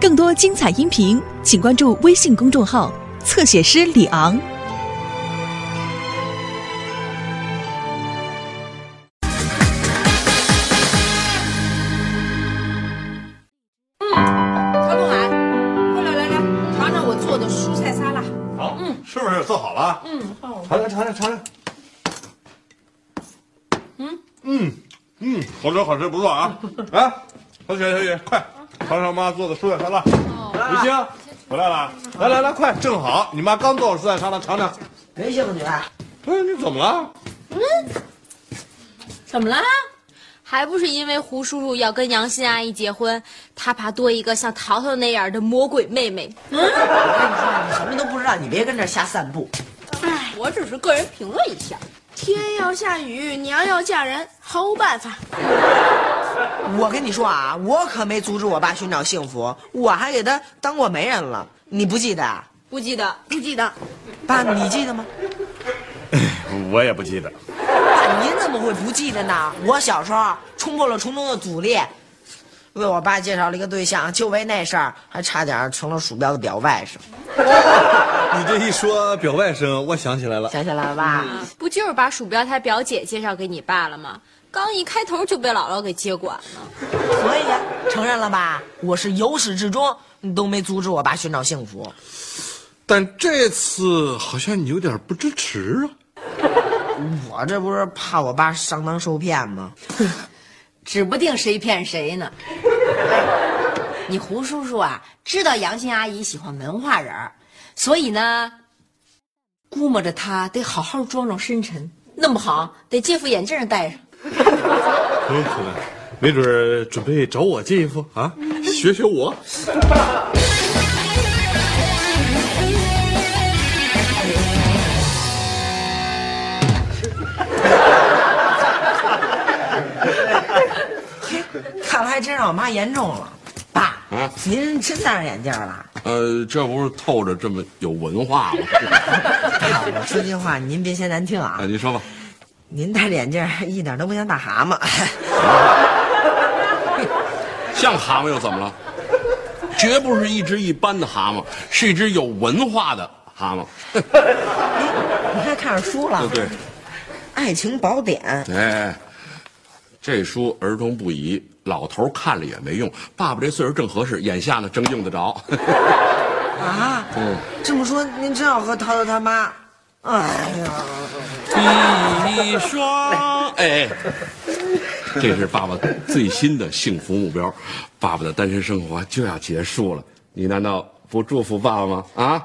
更多精彩音频，请关注微信公众号“侧写师李昂”。嗯曹东海，快来来来，尝尝我做的蔬菜沙拉。好，嗯，是不是做好了？嗯，换我。尝尝尝尝尝尝。嗯嗯嗯，好吃好吃，不错啊！来，小雪小雪，快尝尝妈做的蔬菜沙拉。刘星回来了，来来来，快，正好你妈刚做好蔬菜沙拉，尝尝。没兴趣。哎，你怎么了？嗯怎么了？还不是因为胡叔叔要跟杨欣阿姨结婚，他怕多一个像淘淘那样的魔鬼妹妹。嗯我跟你说，你什么都不知道，你别跟这瞎散步。哎，我只是个人评论一下。天要下雨，娘要嫁人，毫无办法。我跟你说啊，我可没阻止我爸寻找幸福，我还给他当过媒人了。你不记得啊？不记得，不记得。爸，你记得吗？我也不记得。爸，您怎么会不记得呢？我小时候冲破了重重的阻力，为我爸介绍了一个对象，就为那事儿，还差点成了鼠标的表外甥。你这一说表外甥，我想起来了。想起来了吧？不就是把鼠标他表姐介绍给你爸了吗？刚一开头就被姥姥给接管了。所以呀承认了吧？我是由始至终都没阻止我爸寻找幸福。但这次好像你有点不支持啊。我这不是怕我爸上当受骗吗？指不定谁骗谁呢。你胡叔叔啊，知道杨欣阿姨喜欢文化人儿，所以呢，估摸着他得好好装装深沉，弄不好得借副眼镜戴上。可能可能，没准准备找我借一副啊，学学我。看来还真让我妈言重了。爸，啊您真戴上眼镜了？呃，这不是透着这么有文化吗？爸，我说句话您别嫌难听啊啊，。您说吧。您戴着眼镜一点都不像大蛤蟆。像蛤蟆又怎么了？绝不是一只一般的蛤蟆，是一只有文化的蛤蟆。你还看上书了？对，《爱情宝典》。哎，这书儿童不宜，老头儿看了也没用。爸爸这岁数正合适，眼下呢正用得着。啊，嗯，这么说您真要和涛涛他妈？哎呀，一双，哎，这是爸爸最新的幸福目标。爸爸的单身生活就要结束了，你难道不祝福爸爸吗？啊？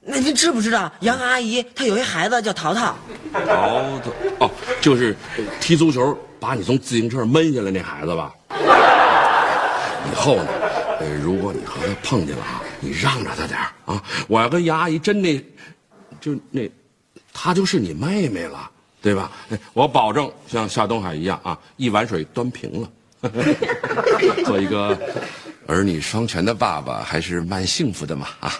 那您知不知道杨阿姨她有一孩子叫淘淘？淘淘哦，就是呃踢足球把你从自行车上闷下来那孩子吧？以后呢，呃，如果你和他碰见了啊，你让着他点儿啊！我要跟杨阿姨真那，就那，她就是你妹妹了，对吧？哎我保证像夏东海一样啊，一碗水端平了。做一个儿女双全的爸爸，还是蛮幸福的嘛啊！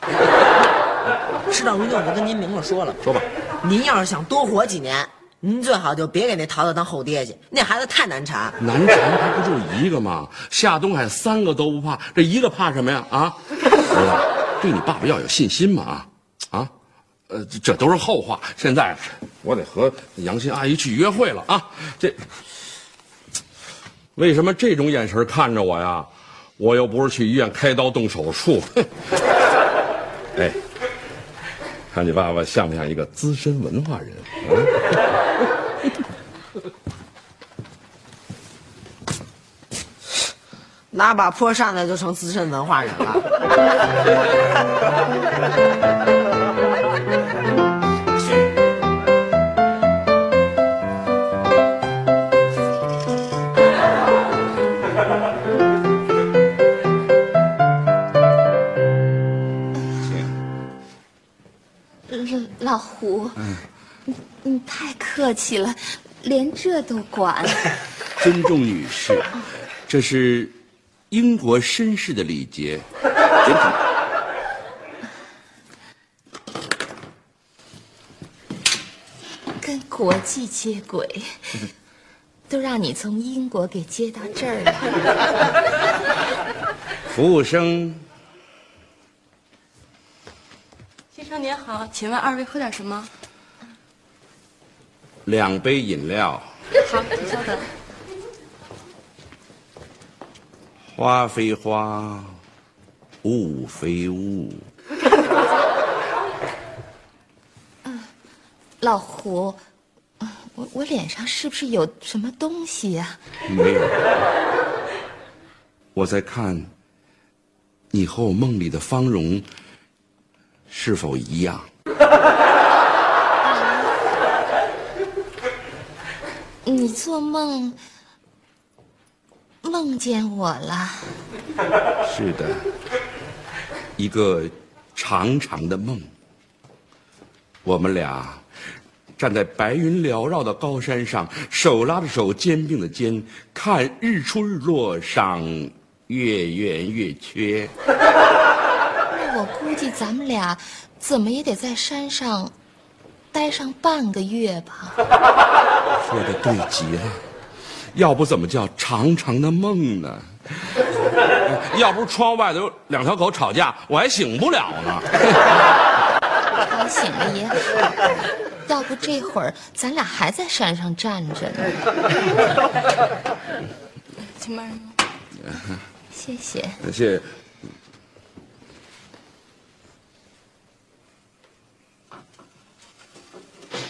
事到如今，我就跟您明了说了，说吧，您要是想多活几年，您最好就别给那淘淘当后爹去，那孩子太难缠。难缠他不就一个吗？夏东海三个都不怕，这一个怕什么呀？啊，儿子，对你爸爸要有信心嘛啊啊，呃，这都是后话。现在我得和杨欣阿姨去约会了啊！这为什么这种眼神看着我呀？我又不是去医院开刀动手术。哎，看你爸爸像不像一个资深文化人？拿把破扇子就成资深文化人了。老胡，你你太客气了，连这都管。尊重女士，这是英国绅士的礼节。跟国际接轨，都让你从英国给接到这儿来。服务生先生您好，请问二位喝点什么？两杯饮料。好，请稍等。花非花，雾非雾。老胡，嗯我我脸上是不是有什么东西呀、没有，我在看你和我梦里的芳容是否一样。你做梦梦见我了？是的，一个长长的梦。我们俩站在白云缭绕的高山上，手拉着手，肩并着肩，看日出日落，赏月圆月缺。那我估计咱们俩怎么也得在山上待上半个月吧。说的对极了，要不怎么叫长长的梦呢？要不是窗外头有两条狗吵架，我还醒不了呢。吵醒了也好，要不这会儿咱俩还在山上站着呢。请慢用。谢谢。谢谢。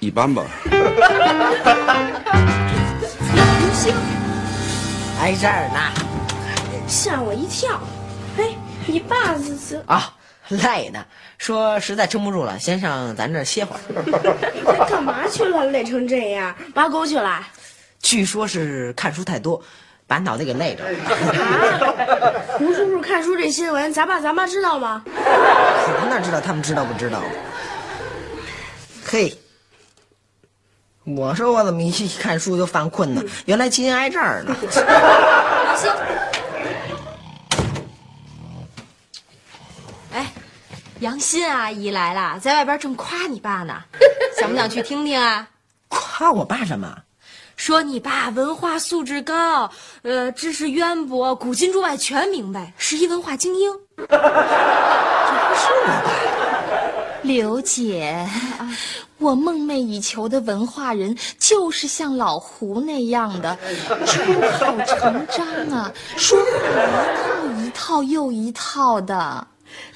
一般吧。挨 这儿呢吓我一跳。哎，你爸这是啊，累呢，说实在撑不住了，先上咱这儿歇会儿。他干嘛去了？累成这样，挖沟去了？据说是看书太多，把脑袋给累着了。啊！胡叔叔看书这新闻，咱爸咱妈知道吗？我哪知道他们知道不知道？嘿，我说我怎么一看书就犯困呢？原来金挨这儿呢。哎，杨欣阿姨来了，在外边正夸你爸呢，想不想去听听啊？夸我爸什么？说你爸文化素质高，呃，知识渊博，古今中外全明白，是一文化精英。这不是我刘姐，我梦寐以求的文化人就是像老胡那样的，出口成章啊，说话一套一套又一套的。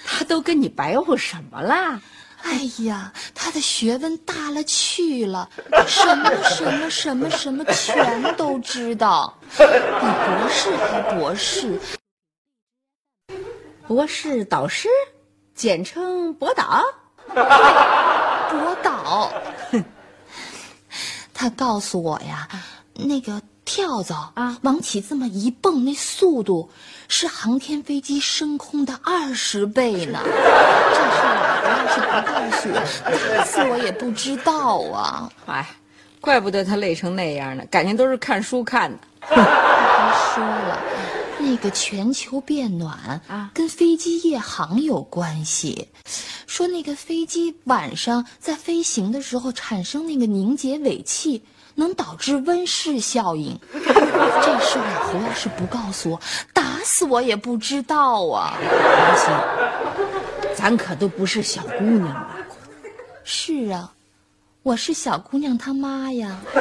他都跟你白话什么啦？哎呀，他的学问大了去了，什么什么什么什么全都知道，比博士还博士。博士导师，简称博导。博导，他告诉我呀，那个跳蚤啊，往起这么一蹦，那速度是航天飞机升空的二十倍呢。这事儿我要是不告诉我，打死我也不知道啊。哎，怪不得他累成那样呢，感情都是看书看的。别说了，那个全球变暖啊跟飞机夜航有关系。说那个飞机晚上在飞行的时候产生那个凝结尾气，能导致温室效应。这事儿老胡要是不告诉我，打死我也不知道啊。放心，咱可都不是小姑娘了，是啊，我是小姑娘她妈呀。所以，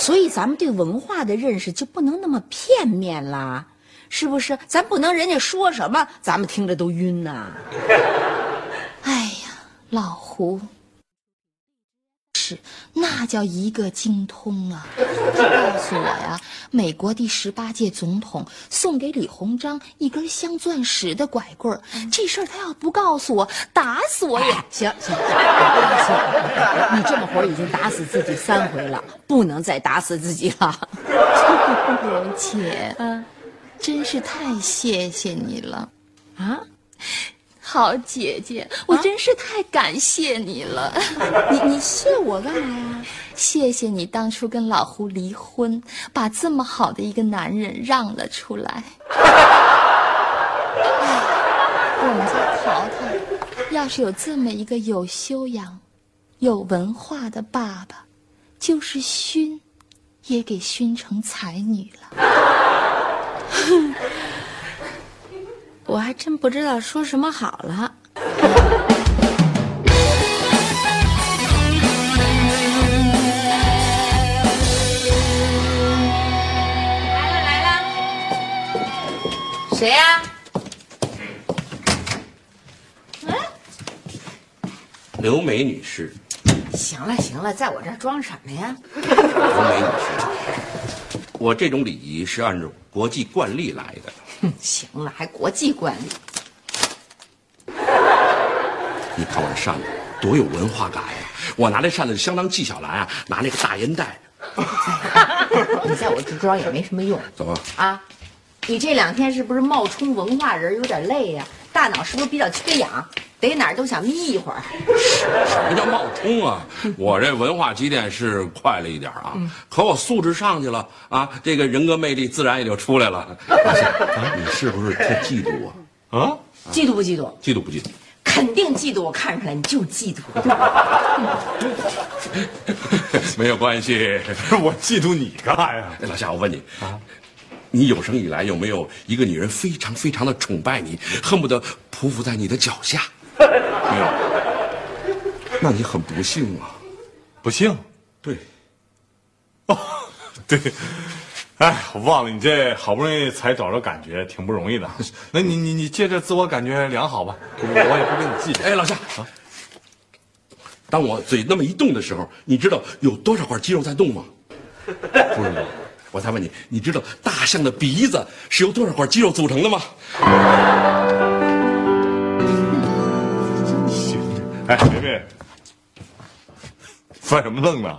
所以咱们对文化的认识就不能那么片面啦。是不是？咱不能人家说什么，咱们听着都晕呐。哎呀，老胡，是那叫一个精通啊！他告诉我呀，美国第十八届总统送给李鸿章一根镶钻石的拐棍儿，这事儿他要不告诉我，打死我也。行行，行，你这么会儿已经打死自己三回了，不能再打死自己了。刘姐，嗯，真是太谢谢你了，啊，好姐姐，我真是太感谢你了。你你谢我干嘛呀？谢谢你当初跟老胡离婚，把这么好的一个男人让了出来。哎我们家淘淘要是有这么一个有修养、有文化的爸爸，就是熏，也给熏成才女了。我还真不知道说什么好了。来了来了，谁呀、刘梅女士，行了行了，在我这儿装什么呀？刘梅女士，我这种礼仪是按照国际惯例来的。哼，行了，还国际惯例。你看我这扇子多有文化感呀！我拿这扇子相当纪晓岚啊，拿那个大烟袋，你在我这装也没什么用 怎么？啊！你这两天是不是冒充文化人有点累呀、大脑是不是比较缺氧？得哪儿都想眯一会儿。什么叫冒充啊？我这文化积淀是快了一点啊，可我素质上去了啊，这个人格魅力自然也就出来了。老夏啊你是不是特嫉妒我？啊，嫉妒不嫉妒？嫉妒不嫉妒？肯定嫉妒，我看出来你就嫉妒。没有关系。我嫉妒你干啥呀？哎，老夏，我问你啊，你有生以来有没有一个女人非常非常的崇拜你，恨不得匍匐在你的脚下？没有，那你很不幸啊。不幸。对，哦，对，哎，我忘了，你这好不容易才找着感觉，挺不容易的。那你你你借着自我感觉良好吧，我我也不跟你计较。哎，老夏，当我嘴那么一动的时候，你知道有多少块肌肉在动吗？不知道，我再问你，你知道大象的鼻子是由多少块肌肉组成的吗？行。哎，梅梅，犯什么愣呢？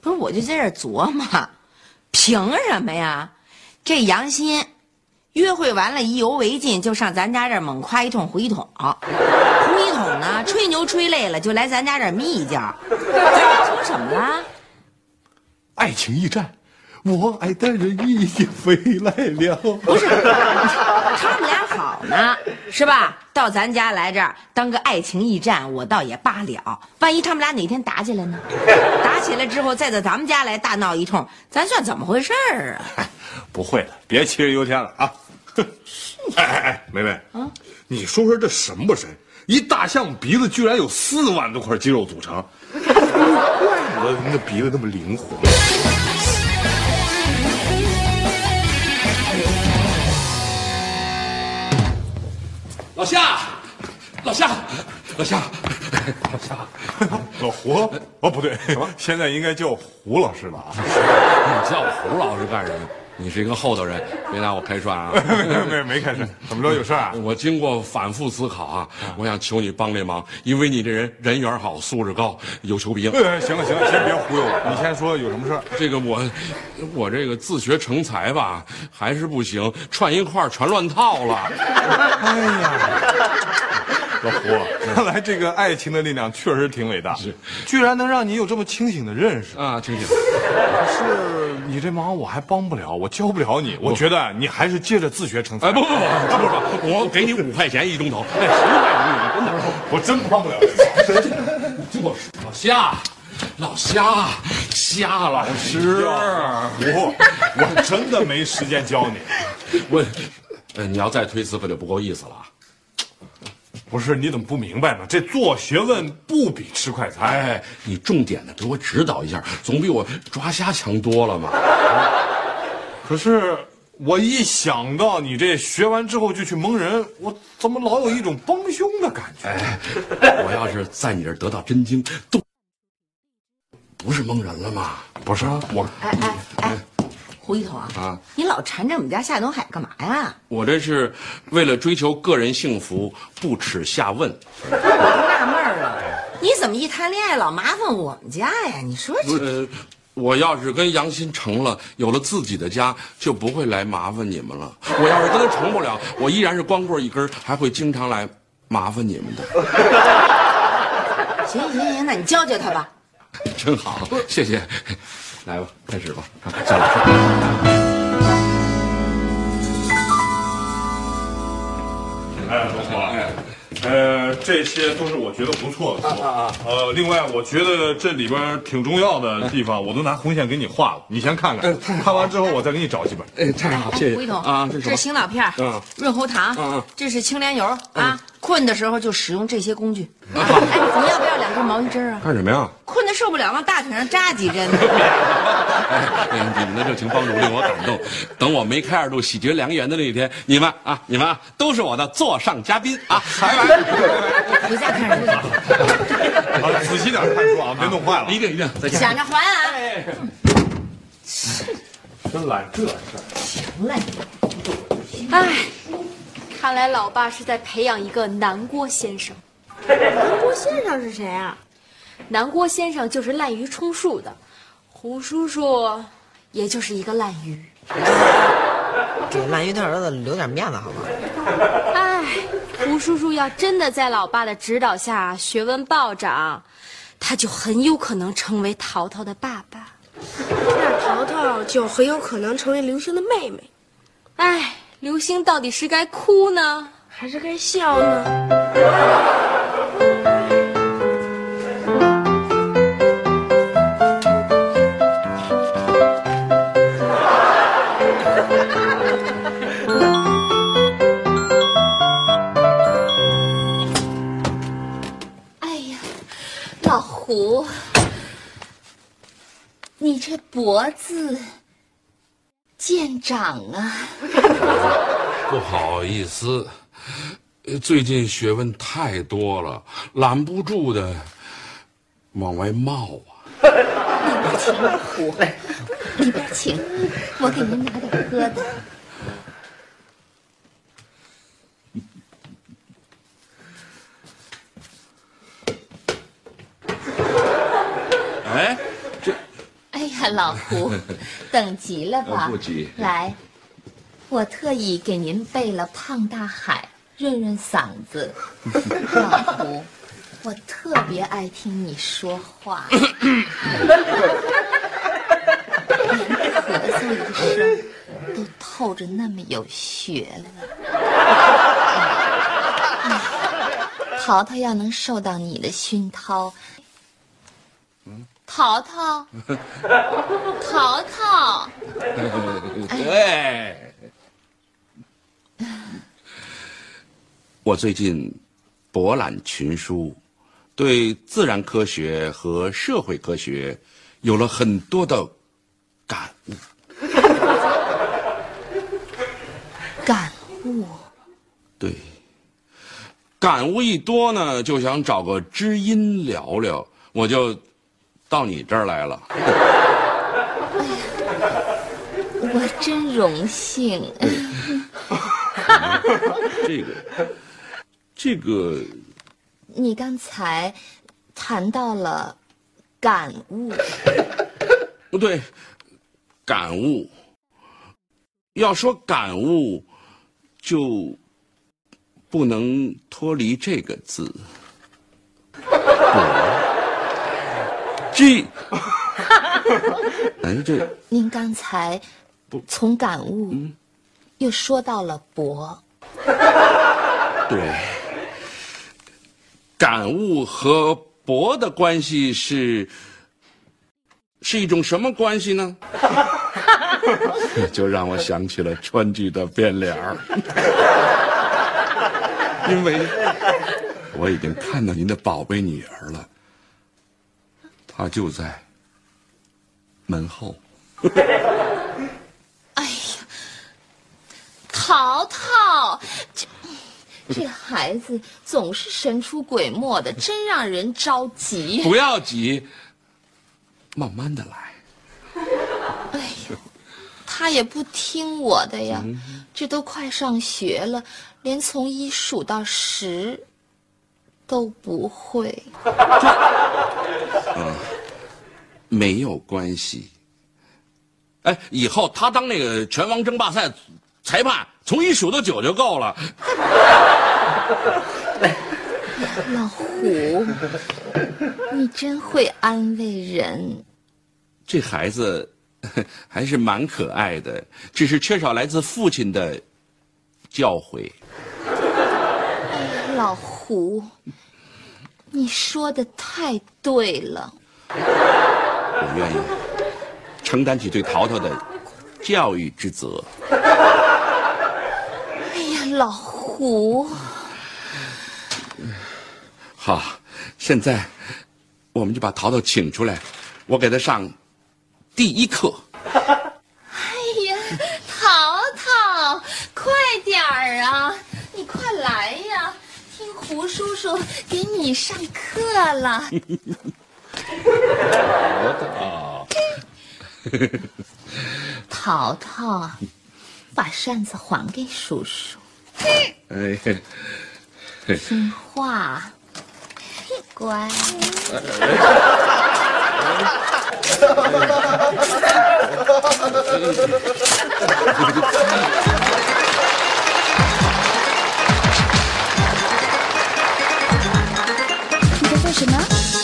不是，我就在这琢磨，凭什么呀？这杨鑫约会完了，意犹未尽，就上咱家这猛夸一通胡一筒，胡一筒呢，吹牛吹累了，就来咱家这眯一觉。咱家成什么了？爱情驿站，我爱的人已经飞来了。不是，他们俩好呢，是吧？到咱家来这儿当个爱情驿站，我倒也罢了。万一他们俩哪天打起来呢？打起来之后再到咱们家来大闹一通，咱算怎么回事儿啊？不会的，别杞人忧天了啊！哼哎哎哎，梅梅，啊，你说说这神不神？一大象鼻子居然有四万多块肌肉组成，怪不得那鼻子那么灵活。老夏，老夏，老夏，老夏，老胡？哦，不对，现在应该叫胡老师了啊！你叫我胡老师干什么？你是一个厚道人，别拿我开涮啊！没没没没开涮，怎么着有事啊？我经过反复思考啊，我想求你帮这忙，因为你这人人缘好，素质高，有求必应。哎，行了行了，先别忽悠我，你先说有什么事儿？这个我，我这个自学成才吧，还是不行，串一块儿全乱套了。哎呀，老胡，看来这个爱情的力量确实挺伟大，是，居然能让你有这么清醒的认识。啊，清醒，可是你这忙我还帮不了，我教不了你。我觉得你还是接着自学成才。哎，不不不不不不，我给你五块钱一钟头，哎，十块钱真的。我真帮不了。你老夏，老夏，夏老师，胡，我真的没时间教你。我，呃，你要再推辞可就不够意思了啊。不是你怎么不明白呢？这做学问不比吃快餐。哎，你重点的给我指导一下，总比我抓瞎强多了嘛。可是我一想到你这学完之后就去蒙人，我怎么老有一种帮凶的感觉？我要是在你这儿得到真经，都不是蒙人了吗？不是我，哎哎哎，胡一头啊，啊，你老缠着我们家夏东海干嘛呀？我这是为了追求个人幸福，不耻下问。我纳闷了，你怎么一谈恋爱老麻烦我们家呀？你说这呃，我要是跟杨欣成了，有了自己的家，就不会来麻烦你们了。我要是跟他成不了，我依然是光棍一根儿，还会经常来麻烦你们的。行行行，那你教教他吧。真好，谢谢。来吧，开始吧。向老师。哎，不错，哎，呃，这些都是我觉得不错的图啊。呃，另外，我觉得这里边挺重要的地方，我都拿红线给你画了，你先看看，看完之后我再给你找几本。哎，太好，谢谢胡一头啊！这是什么？这是醒脑片儿嗯润喉糖，嗯嗯这是清莲油啊。困的时候就使用这些工具。哎，你要不要两根毛衣针啊？干什么呀？困得受不了，往大腿上扎几针。哎，你们的热情帮助令我感动。等我梅开二度、喜结良缘的那一天，你们啊，你们啊，都是我的座上嘉宾啊！拜拜。回家看书去，啊，仔细点看书啊，别弄坏了。一定一定，再见。想着还啊。真揽这事儿。唉，看来老爸是在培养一个南郭先生。南郭先生是谁啊？南郭先生就是滥竽充数的，胡叔叔也就是一个滥竽。给滥竽他儿子留点面子好吗？哎，胡叔叔要真的在老爸的指导下学问暴涨，他就很有可能成为淘淘的爸爸。那淘淘就很有可能成为刘星的妹妹，唉，刘星到底是该哭呢，还是该笑呢？哎呀，老胡，你这脖子见长啊！不好意思，呃最近学问太多了，拦不住的往外冒啊。请老胡，里边请，我给您拿点喝的。哎，这哎呀，老胡，等急了吧？呃不急来，我特意给您备了胖大海，润润嗓子。老胡，我特别爱听你说话，连咳嗽一声都透着那么有学问。哎淘淘要能受到你的熏陶，淘淘，淘淘。对，我最近博览群书，对自然科学和社会科学有了很多的感悟。感悟，对，感悟一多呢，就想找个知音聊聊，我就到你这儿来了。哎 我真荣幸。这个，这个，你刚才谈到了感悟，不对，感悟。要说感悟，就不能脱离这个字。这，哎，这您刚才从感悟又说到了博，对，感悟和博的关系是是一种什么关系呢？就让我想起了川剧的变脸儿，因为我已经看到您的宝贝女儿了，他就在门后。哎呀淘淘这这孩子总是神出鬼没的真让人着急。不要急慢慢的来哎呦他也不听我的呀这都快上学了连从一数到十都不会。嗯，没有关系。哎，以后他当那个拳王争霸赛裁判，从一数到九就够了。老胡，你真会安慰人。这孩子还是蛮可爱的，只是缺少来自父亲的教诲。老胡你说的太对了。我愿意。承担起对淘淘的教育之责。哎呀老胡。好现在我们就把淘淘请出来我给他上第一课。哎呀淘淘快点儿啊你快来呀。胡叔叔给你上课了。桃桃把扇子还给叔叔。听话乖什么？